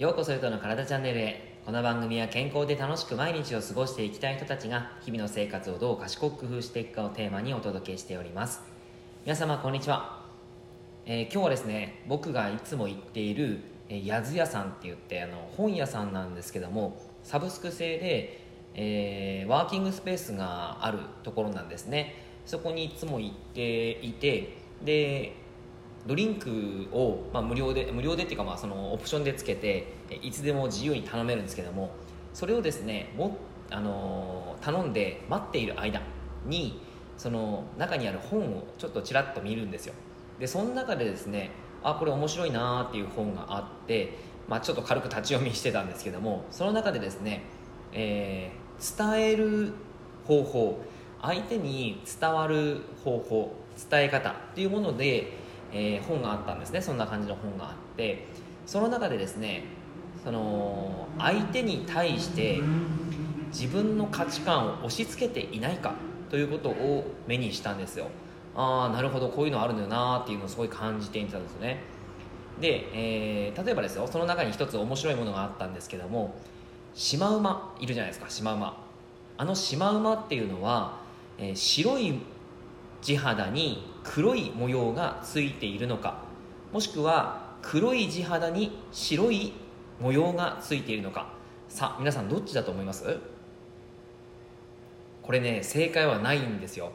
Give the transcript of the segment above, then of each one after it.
ようこそゆとの体チャンネルへ。この番組は健康で楽しく毎日を過ごしていきたい人たちが日々の生活をどう賢く工夫していくかをテーマにお届けしております。皆様こんにちは、えー今日はですね僕がいつも行っているえーやず屋さんって言ってあの本屋さんなんですけどもサブスク制で、えーワーキングスペースがあるところなんですね。そこにいつも行っていてでドリンクを、まあ、無料で無料でっていうかまあそのオプションでつけていつでも自由に頼めるんですけどもそれをですねも、あのー頼んで待っている間にその中にある本をちょっとちらっと見るんですよ。でその中でですねあこれ面白いなーっていう本があって、まあ、ちょっと軽く立ち読みしてたんですけどもその中でですね、えー伝える方法相手に伝わる方法伝え方っていうもので、えー本があったんですね。そんな感じの本があってその中でですねその相手に対して自分の価値観を押し付けていないかということを目にしたんですよ。ああなるほどこういうのあるんだよなっていうのをすごい感じていたんですよね。で、えー例えばですよその中に一つ面白いものがあったんですけどもシマウマいるじゃないですかシマウマ。あのシマウマっていうのは、えー白い地肌に黒い模様がついているのかもしくは黒い地肌に白い模様がついているのか。さあ皆さんどっちだと思います？これね正解はないんですよ。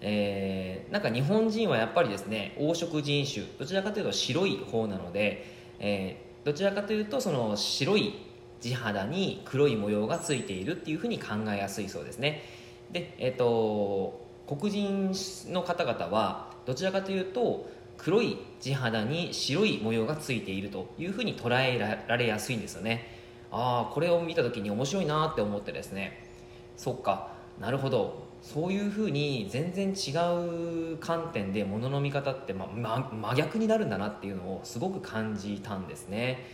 えーなんか日本人はやっぱりですね黄色人種どちらかというと白い方なので、えーどちらかというとその白い地肌に黒い模様がついているっていうふうに考えやすいそうですね。でえっ、と黒人の方々はどちらかというと黒い地肌に白い模様がついているというふうに捉えられやすいんですよね。ああこれを見た時に面白いなって思ってですね。そっか。なるほど。そういうふうに全然違う観点でもの見方って、まま真逆になるんだなっていうのをすごく感じたんですね。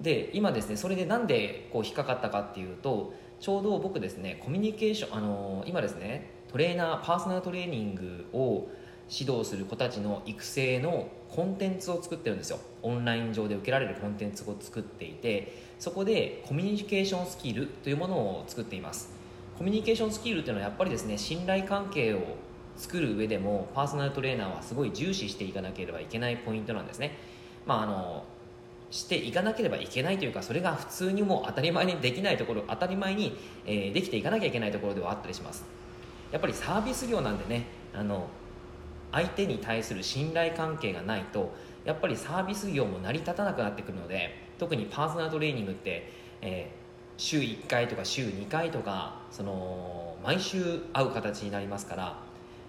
で今ですねそれでなんでこう引っかかったかっていうとちょうど僕ですねコミュニケーションあの今ですねトレーナーパーソナルトレーニングを指導する子たちの育成のコンテンツを作ってるんですよ。オンライン上で受けられるコンテンツを作っていてそこでコミュニケーションスキルというものを作っています。コミュニケーションスキルっていうのはやっぱりですね信頼関係を作る上でもパーソナルトレーナーはすごい重視していかなければいけないポイントなんですね。まああのしていかなければいけないというかそれが普通にもう当たり前にできないところ当たり前に、えーできていかなきゃいけないところではあったりします。やっぱりサービス業なんでねあの相手に対する信頼関係がないとやっぱりサービス業も成り立たなくなってくるので特にパーソナルトレーニングって、えー週1回とか週2回とかその毎週会う形になりますから、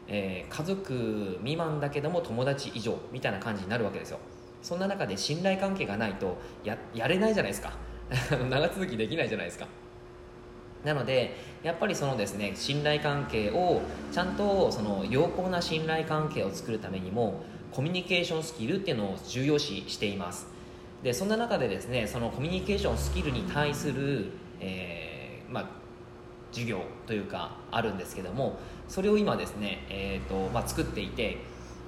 えー家族未満だけども友達以上みたいな感じになるわけですよ。そんな中で信頼関係がないとややれないじゃないですか。長続きできないじゃないですか。なのでやっぱりそのですね信頼関係をちゃんとその良好な信頼関係を作るためにもコミュニケーションスキルっていうのを重要視しています。でそんな中でですねそのコミュニケーションスキルに対する、えーまあ、授業というかあるんですけどもそれを今ですね、えーとまあ、作っていて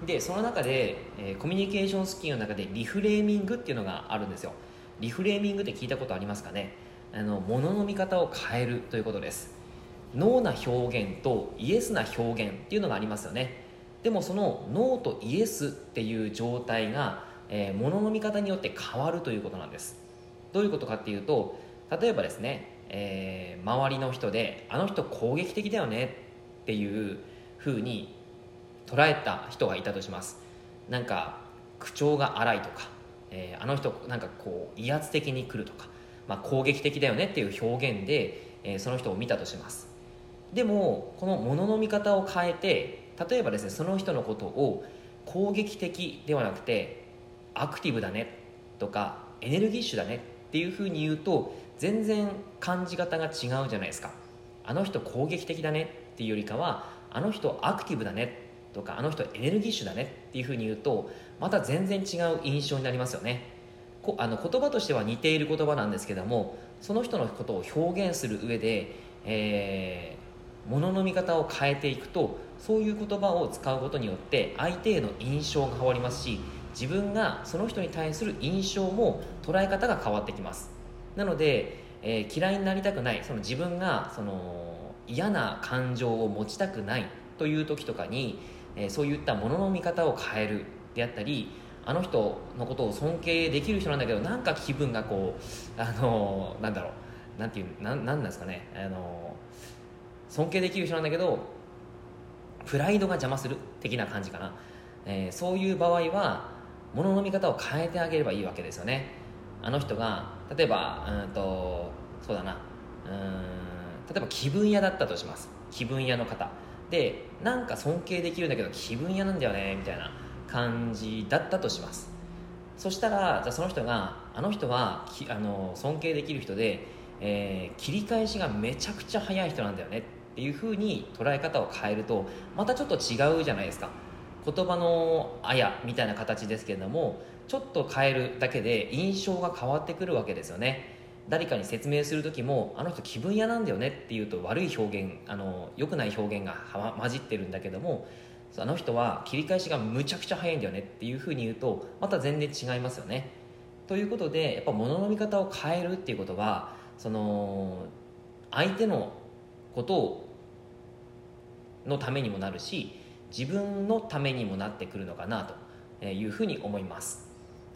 でその中で、えーコミュニケーションスキルの中でリフレーミングっていうのがあるんですよ。リフレーミングって聞いたことありますかね？あの物の見方を変えるということです。ノーな表現とイエスな表現っていうのがありますよね。でもそのノーとイエスっていう状態が、えー物の見方によって変わるということなんです。どういうことかっていうと例えばですね、えー周りの人であの人攻撃的だよねっていうふうに捉えた人がいたとします。なんか口調が荒いとか、えーあの人なんかこう威圧的に来るとか、まあ、攻撃的だよねっていう表現で、えーその人を見たとします。でもこの物の見方を変えて例えばですねその人のことを攻撃的ではなくてアクティブだねとかエネルギッシュだねっていうふうに言うと全然感じ方が違うじゃないですか。あの人攻撃的だねっていうよりかはあの人アクティブだねとかあの人エネルギッシュだねっていうふうに言うとまた全然違う印象になりますよね。こあの言葉としては似ている言葉なんですけどもその人のことを表現する上で、えー物の見方を変えていくとそういう言葉を使うことによって相手への印象が変わりますし自分がその人に対する印象も捉え方が変わってきます。なので、えー、嫌いになりたくない。その自分がその嫌な感情を持ちたくないという時とかに、えー、そういったものの見方を変えるであったりあの人のことを尊敬できる人なんだけどなんか気分がこうあのなんだろう。なんていうなんなんですかね。あの尊敬できる人なんだけどプライドが邪魔する的な感じかな、えー、そういう場合は物の見方を変えてあげればいいわけですよね。あの人が例えばうんとそうだな。うん例えば気分屋だったとします。気分屋の方。でなんか尊敬できるんだけど気分屋なんだよねみたいな。感じだったとします。そしたらじゃその人があの人はきあの尊敬できる人で、えー、切り返しがめちゃくちゃ早い人なんだよねっていうふうに捉え方を変えるとまたちょっと違うじゃないですか。言葉のあやみたいな形ですけれどもちょっと変えるだけで印象が変わってくるわけですよね。誰かに説明する時もあの人気分屋なんだよねっていうと悪い表現あの良くない表現が混じってるんだけどもあの人は切り返しがむちゃくちゃ早いんだよねっていうふうに言うとまた全然違いますよね。ということでやっぱ物の見方を変えるっていうことはその相手のことをのためにもなるし自分のためにもなってくるのかなというふうに思います。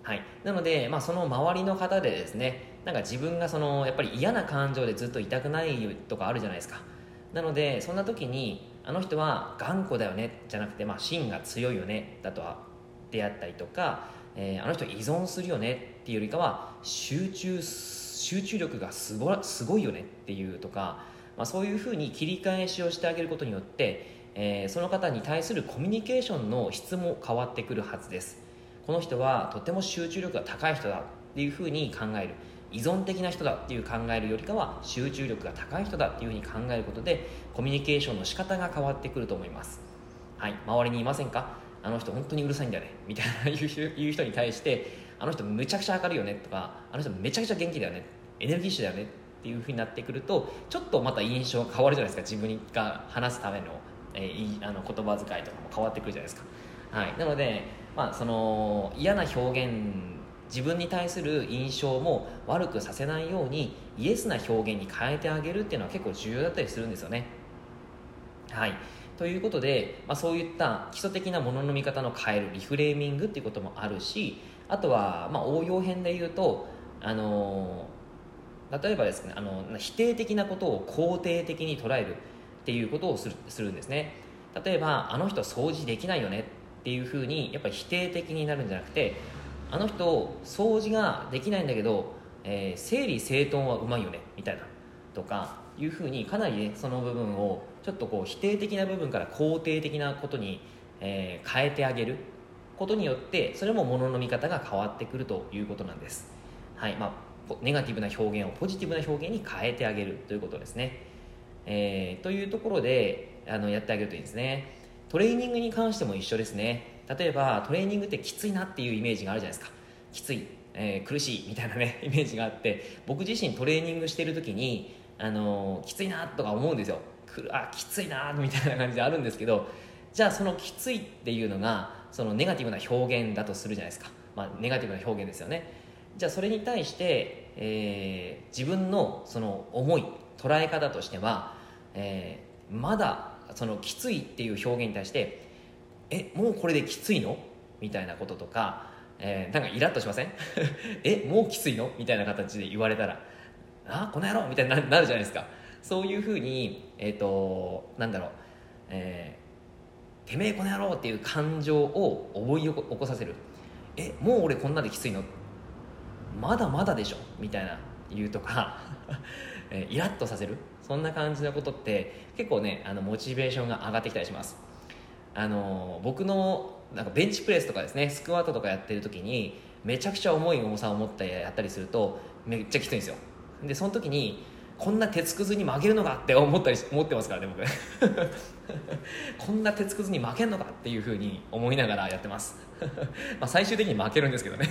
はい、なので、まあ、その周りの方でですねなんか自分がそのやっぱり嫌な感情でずっといたくないとかあるじゃないですか。なのでそんな時にあの人は頑固だよねじゃなくて、まあ、芯が強いよねだとはであったりとか、えー、あの人依存するよねっていうよりかは集中集中力がすごすごいよねっていうとか、まあ、そういうふうに切り返しをしてあげることによって、えー、その方に対するコミュニケーションの質も変わってくるはずです。この人はとても集中力が高い人だっていうふうに考える。依存的な人だっていう考えるよりかは集中力が高い人だっていうふうに考えることでコミュニケーションの仕方が変わってくると思います。はい。周りにいませんか？あの人本当にうるさいんだよね。みたいな言う人に対してあの人むちゃくちゃ明るいよねとかあの人めちゃくちゃ元気だよね。エネルギッシュだよねっていうふうになってくるとちょっとまた印象が変わるじゃないですか。自分が話すための,、えー、あの言葉遣いとかも変わってくるじゃないですか。はい。なのでまあ、その嫌な表現自分に対する印象も悪くさせないようにイエスな表現に変えてあげるっていうのは結構重要だったりするんですよね。はいということで、まあ、そういった基礎的なものの見方の変えるリフレーミングっていうこともあるしあとは、まあ、応用編で言うと、あの例えばですねあの否定的なことを肯定的に捉えるっていうことをするするんですね例えばあの人掃除できないよねっていうふうにやっぱり否定的になるんじゃなくてあの人掃除ができないんだけど、えー、整理整頓はうまいよねみたいなとかいうふうにかなりねその部分をちょっとこう否定的な部分から肯定的なことに、えー、変えてあげることによってそれもものの見方が変わってくるということなんです、はいまあ、ネガティブな表現をポジティブな表現に変えてあげるということですね、えー、というところであのやってあげるといいですね。トレーニングに関しても一緒ですね。例えばトレーニングってきついなっていうイメージがあるじゃないですか。きつい、えー、苦しいみたいなね イメージがあって僕自身トレーニングしてる時にあのー、きついなとか思うんですよ。あきついなみたいな感じであるんですけどじゃあそのきついっていうのがそのネガティブな表現だとするじゃないですか、まあ、ネガティブな表現ですよね。じゃあそれに対して、えー、自分のその思い捉え方としては、えー、まだそのきついっていう表現に対してえもうこれできついの？みたいなこととか、えー、なんかイラッとしません？えもうきついの？みたいな形で言われたらあこの野郎！みたいになるじゃないですか。そういうふうにえっ、ー、となんだろう、えー、てめえこの野郎！っていう感情を思い起こさせる。えもう俺こんなできついの？まだまだでしょ？みたいな言うとか えイラッとさせる。そんな感じのことって結構ねあのモチベーションが上がってきたりします。あの僕のなんかベンチプレスとかですねスクワットとかやってる時にめちゃくちゃ重い重さを持ってやったりするとめっちゃきついんですよ。でその時にこんな鉄くずに負けるのかって思ったり思ってますからね僕。こんな鉄くずに負けるのかっていうふうに思いながらやってます。まあ最終的に負けるんですけどね。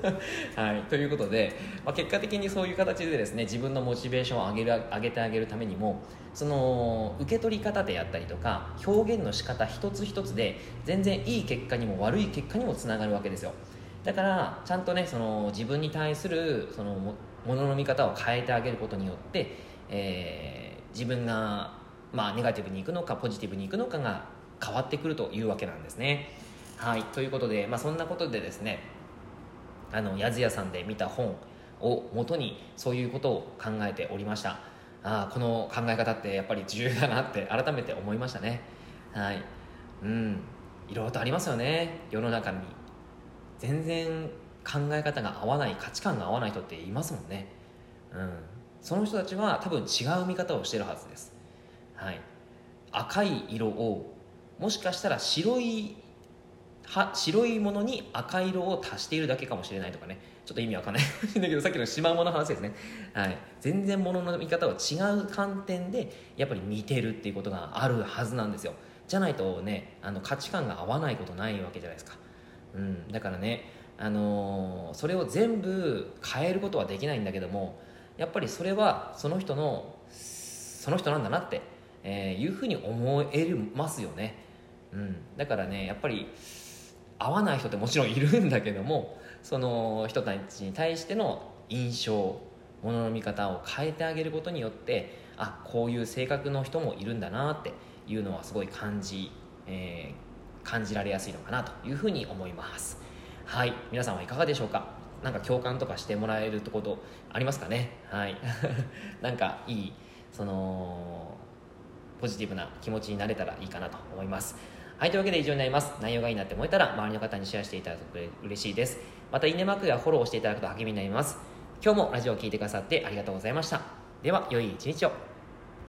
はい。ということで、まあ、結果的にそういう形でですね自分のモチベーションを上げる上げてあげるためにもその受け取り方であったりとか表現の仕方一つ一つで全然いい結果にも悪い結果にもつながるわけですよ。だからちゃんとねその自分に対するそのものの見方を変えてあげることによって、えー、自分が、まあ、ネガティブにいくのかポジティブにいくのかが変わってくるというわけなんですね。はい。ということで、まあ、そんなことでですねあのやずやさんで見た本をもとにそういうことを考えておりました。あこの考え方ってやっぱり重要だなって改めて思いましたね。はい。うん。いろいろとありますよね。世の中に。全然考え方が合わない価値観が合わない人っていますもんね。うん。その人たちは多分違う見方をしてるはずです。はい。赤い色をもしかしたら白いは白いものに赤色を足しているだけかもしれないとかね。ちょっと意味わかんないかもしれないけどさっきのシマウマの話ですね、はい、全然ものの見方は違う観点でやっぱり見てるっていうことがあるはずなんですよ。じゃないとねあの価値観が合わないことないわけじゃないですか、うん、だからね、あのー、それを全部変えることはできないんだけどもやっぱりそれはその人のその人なんだなって、えー、いうふうに思えますよね、うん、だからねやっぱり合わない人ってもちろんいるんだけどもその人たちに対しての印象ものの見方を変えてあげることによってあこういう性格の人もいるんだなっていうのはすごい感じ、えー、感じられやすいのかなというふうに思いますはい皆さんはいかがでしょうか？なんか共感とかしてもらえるとことありますかね？はい なんかいいそのポジティブな気持ちになれたらいいかなと思いますはい、というわけで以上になります。内容がいいなって思えたら、周りの方にシェアしていただくと嬉しいです。また、いいねマークやフォローしていただくと励みになります。今日もラジオを聴いてくださってありがとうございました。では、良い一日を。